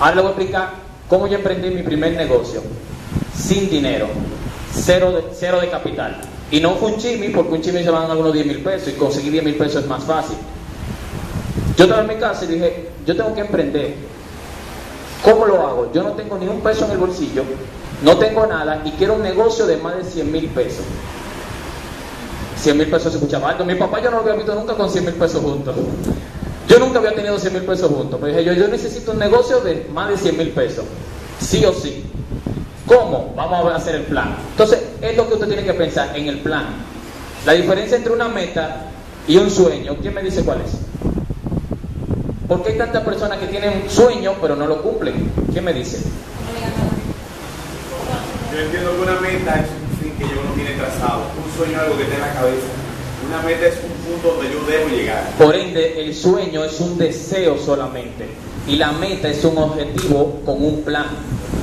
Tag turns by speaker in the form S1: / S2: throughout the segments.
S1: Ahora le voy a explicar cómo yo emprendí mi primer negocio. Sin dinero. Cero de, cero de capital. Y no fue un chimi, porque un chimi se van a algunos 10 mil pesos y conseguir 10 mil pesos es más fácil. Yo estaba en mi casa y dije, yo tengo que emprender. ¿Cómo lo hago? Yo no tengo ni un peso en el bolsillo, no tengo nada y quiero un negocio de más de 100 mil pesos. 100 mil pesos se escuchaba alto. Mi papá yo no lo había visto nunca con 100 mil pesos juntos. Yo nunca había tenido 100 mil pesos juntos. Pero dije yo, yo necesito un negocio de más de 100 mil pesos. Sí o sí. ¿Cómo? Vamos a hacer el plan. Entonces, es lo que usted tiene que pensar en el plan. La diferencia entre una meta y un sueño, ¿quién me dice cuál es? Porque hay tantas personas que tienen un sueño pero no lo cumplen. ¿Quién me dice?
S2: Yo entiendo que una meta es un fin que yo no tiene trazado, un sueño es algo que está en la cabeza. Una meta es un punto donde yo debo llegar.
S1: Por ende, el sueño es un deseo solamente. Y la meta es un objetivo con un plan.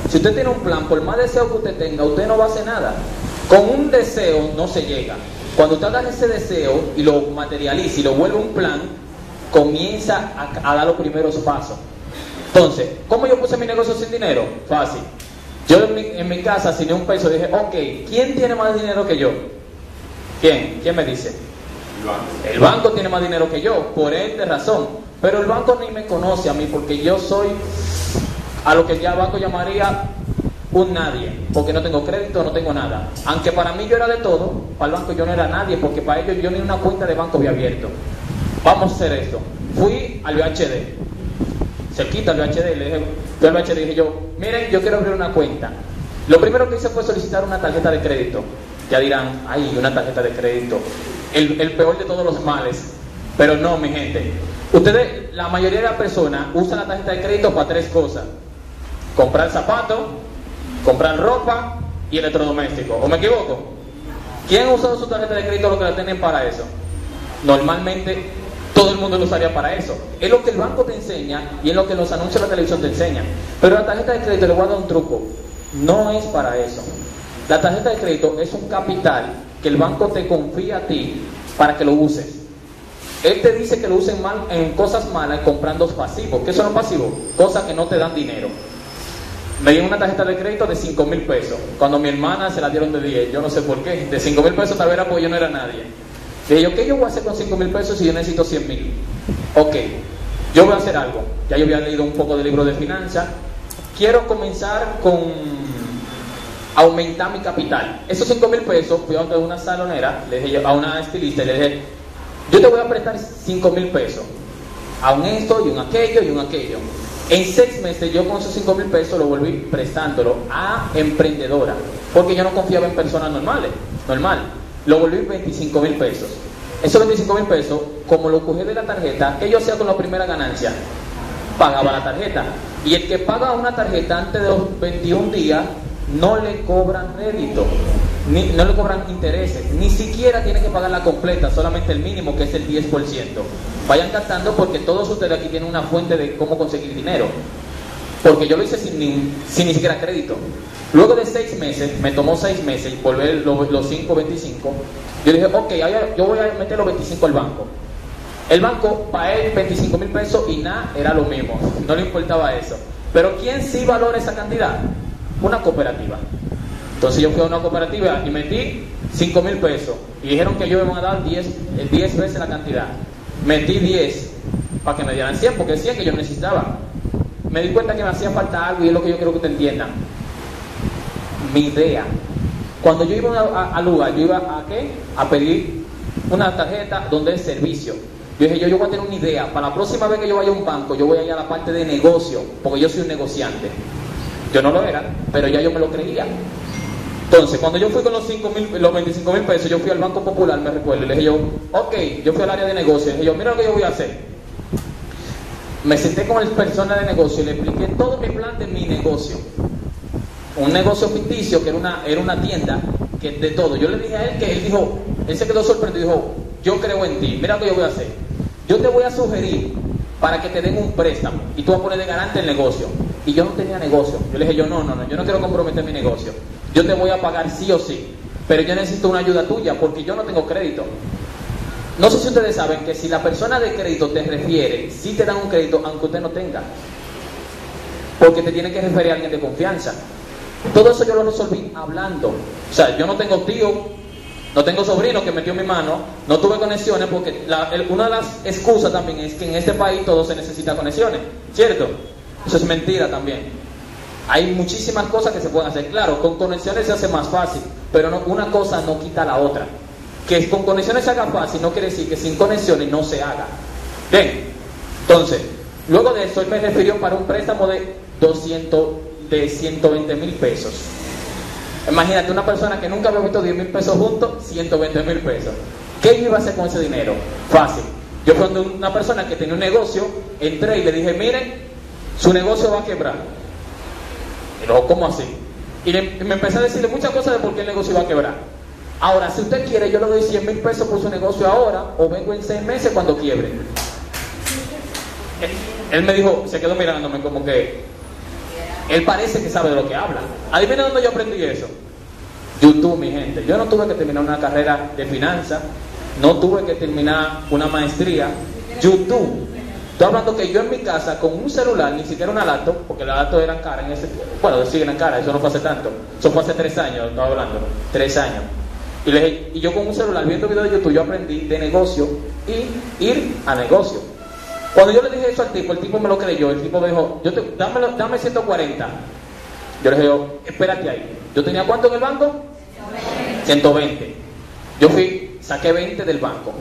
S1: Si usted tiene un plan, por más deseo que usted tenga, usted no va a hacer nada. Con un deseo no se llega. Cuando usted haga ese deseo y lo materializa y lo vuelve un plan, comienza a, dar los primeros pasos. Entonces, ¿cómo yo puse mi negocio sin dinero? Fácil. Yo en mi, en mi casa, sin un peso, dije, ok, ¿quién tiene más dinero que yo? ¿Quién? ¿Quién me dice? El banco tiene más dinero que yo, por ende razón. Pero el banco ni me conoce a mí porque yo soy a lo que ya el banco llamaría un nadie, porque no tengo crédito, no tengo nada. Aunque para mí yo era de todo, para el banco yo no era nadie, porque para ellos yo ni una cuenta de banco había abierto. Vamos a hacer esto. Fui al VHD, cerquita al VHD, le dije, fui al VHD dije yo, miren, yo quiero abrir una cuenta. Lo primero que hice fue solicitar una tarjeta de crédito. Ya dirán, ay, una tarjeta de crédito. El, peor de todos los males. Pero no, mi gente. Ustedes, la mayoría de las personas usan la tarjeta de crédito para tres cosas. Comprar zapatos, comprar ropa y electrodoméstico. ¿O me equivoco? ¿Quién ha usado su tarjeta de crédito lo que la tienen para eso? Normalmente todo el mundo lo usaría para eso. Es lo que el banco te enseña y es lo que los anuncios de la televisión te enseñan. Pero la tarjeta de crédito, le voy a dar un truco, no es para eso. La tarjeta de crédito es un capital que el banco te confía a ti para que lo uses. Él te dice que lo usen mal en cosas malas comprando pasivos. ¿Qué son los pasivos? Cosas que no te dan dinero. Me dieron una tarjeta de crédito de 5 mil pesos. Cuando mi hermana se la dieron de 10, yo no sé por qué. De 5 mil pesos tal vez era porque yo no era nadie. Dije yo, ¿qué yo voy a hacer con 5 mil pesos si yo necesito 100 mil? Ok, yo voy a hacer algo. Ya yo había leído un poco de libro de finanzas. Quiero comenzar con aumentar mi capital. Esos 5 mil pesos, fui a una salonera, le dije a una estilista, y le dije, yo te voy a prestar 5 mil pesos. A un esto y un aquello y un aquello. En seis meses yo con esos 5 mil pesos lo volví prestándolo a emprendedora. Porque yo no confiaba en personas normales. Normal. Lo volví 25 mil pesos. Esos 25 mil pesos, como lo cogí de la tarjeta, ¿qué yo hacía con la primera ganancia? Pagaba la tarjeta. Y el que paga una tarjeta antes de los 21 días, no le cobran rédito, ni, no le cobran intereses, ni siquiera tiene que pagar la completa, solamente el mínimo que es el 10%. Vayan captando porque todos ustedes aquí tienen una fuente de cómo conseguir dinero. Porque yo lo hice sin ni, sin ni siquiera crédito. Luego de seis meses, me tomó seis meses y volver los, los 5, 25. Yo dije, ok, yo voy a meter los 25 al banco. El banco, para él, 25 mil pesos y nada, era lo mismo. No le importaba eso. Pero ¿quién sí valora esa cantidad? Una cooperativa. Entonces yo fui a una cooperativa y metí 5 mil pesos. Y dijeron que yo me iban a dar 10, 10 veces la cantidad. Metí 10 para que me dieran 100, porque 100 que yo necesitaba. Me di cuenta que me hacía falta algo y es lo que yo quiero que te entiendan. Mi idea. Cuando yo iba a- al lugar, yo iba a qué? A pedir una tarjeta donde es servicio. Yo dije, yo, yo voy a tener una idea. Para la próxima vez que yo vaya a un banco, yo voy a ir a la parte de negocio, porque yo soy un negociante. Yo no lo era, pero ya yo me lo creía. Entonces, cuando yo fui con los, 5 mil, los 25 mil pesos, yo fui al Banco Popular, me recuerdo, y le dije yo, ok, yo fui al área de negocio, y dije yo, mira lo que yo voy a hacer. Me senté con el persona de negocio y le expliqué todo mi plan de mi negocio. Un negocio ficticio que era una, era una tienda que de todo. Yo le dije a él que él dijo, él se quedó sorprendido y dijo, yo creo en ti, mira lo que yo voy a hacer. Yo te voy a sugerir para que te den un préstamo y tú vas a poner de garante el negocio. Y yo no tenía negocio. Yo le dije yo, no, no, no, yo no quiero comprometer mi negocio. Yo te voy a pagar sí o sí, pero yo necesito una ayuda tuya porque yo no tengo crédito. No sé si ustedes saben que si la persona de crédito te refiere, sí te dan un crédito aunque usted no tenga. porque te tiene que referir a alguien de confianza. Todo eso yo lo resolví hablando. O sea, yo no tengo tío, no tengo sobrino que metió mi mano, no tuve conexiones porque una de las excusas también es que en este país todo se necesita conexiones, ¿cierto? Eso es mentira también. Hay muchísimas cosas que se pueden hacer. Claro, con conexiones se hace más fácil, pero una cosa no quita la otra. Que con conexiones se haga fácil no quiere decir que sin conexiones no se haga. Bien, entonces, luego de eso él me refirió para un préstamo de 200, de 120 mil pesos. Imagínate una persona que nunca había visto 10 mil pesos juntos, 120 mil pesos. ¿Qué iba a hacer con ese dinero? Fácil. Yo cuando una persona que tenía un negocio, entré y le dije, mire, su negocio va a quebrar. Y luego, ¿cómo así? Y, me empecé a decirle muchas cosas de por qué el negocio iba a quebrar. Ahora, si usted quiere, yo le doy 100 mil pesos por su negocio ahora o vengo en seis meses cuando quiebre. Él, me dijo, se quedó mirándome como que él parece que sabe de lo que habla. Adivina dónde yo aprendí eso. YouTube, mi gente. Yo no tuve que terminar una carrera de finanzas, no tuve que terminar una maestría. YouTube. Estoy hablando que yo en mi casa, con un celular, ni siquiera una laptop, porque las laptops eran caras en ese bueno, siguen en cara, eso no fue hace tanto, eso fue hace tres años, estaba hablando, tres años. Y, le, y yo con un celular viendo videos de YouTube, yo aprendí de negocio y ir a negocio. Cuando yo le dije eso al tipo, el tipo me lo creyó, el tipo me dijo, yo te, dame 140. Yo le dije, espérate ahí. ¿Yo tenía cuánto en el banco? 120. Yo fui, saqué 20 del banco.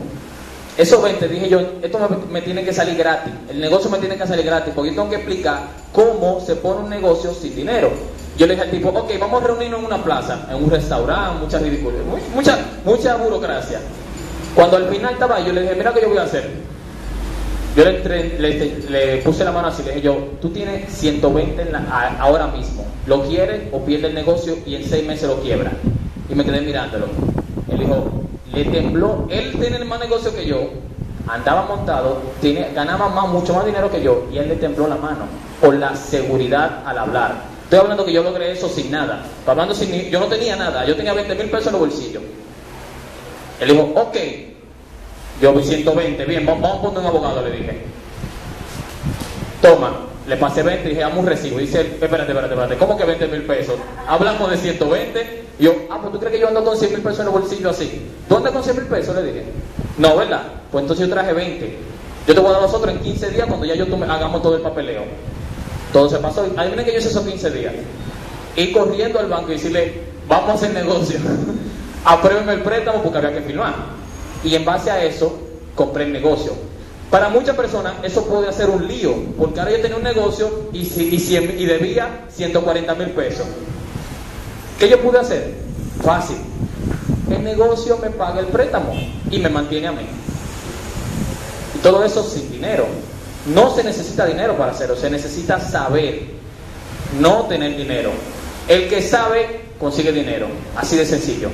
S1: Esos 20, dije yo, esto me, tiene que salir gratis. El negocio me tiene que salir gratis porque yo tengo que explicar cómo se pone un negocio sin dinero. Yo le dije al tipo, ok, vamos a reunirnos en una plaza, en un restaurante, mucha ridícula, mucha, mucha burocracia. Cuando al final estaba yo le dije, mira que yo voy a hacer. Yo le, le, puse la mano así, le dije yo, tú tienes 120 en la, ahora mismo. ¿Lo quieres o pierde el negocio y en seis meses lo quiebra? Y me quedé mirándolo. Él dijo, le tembló, él tiene más negocio que yo, andaba montado, tiene, ganaba más, mucho más dinero que yo, y él le tembló la mano por la seguridad al hablar. Estoy hablando que yo logré eso sin nada. hablando sin, yo no tenía nada, yo tenía 20 mil pesos en los bolsillos. Él dijo, ok, yo vi 120, bien, vamos, a poner un abogado, le dije. Toma, le pasé 20 y dije, dame un recibo. dice, espérate, espérate, espérate, ¿cómo que 20 mil pesos? Hablamos de 120 y yo, ah, pues tú crees que yo ando con 100 mil pesos en el bolsillo así. ¿Tú andas con 100 mil pesos? Le dije. No, ¿verdad? Pues entonces yo traje 20. Yo te voy a dar los otros en 15 días cuando ya yo hagamos todo el papeleo. Todo se pasó. Adivinen que yo hice esos 15 días. Y corriendo al banco y decirle, vamos a hacer negocio. Apruébenme el préstamo porque había que firmar. Y en base a eso, compré el negocio. Para muchas personas eso puede hacer un lío, porque ahora yo tenía un negocio y, y, debía 140 mil pesos. ¿Qué yo pude hacer? Fácil. El negocio me paga el préstamo y me mantiene a mí. Y todo eso sin dinero. No se necesita dinero para hacerlo, se necesita saber, no tener dinero. El que sabe consigue dinero, así de sencillo.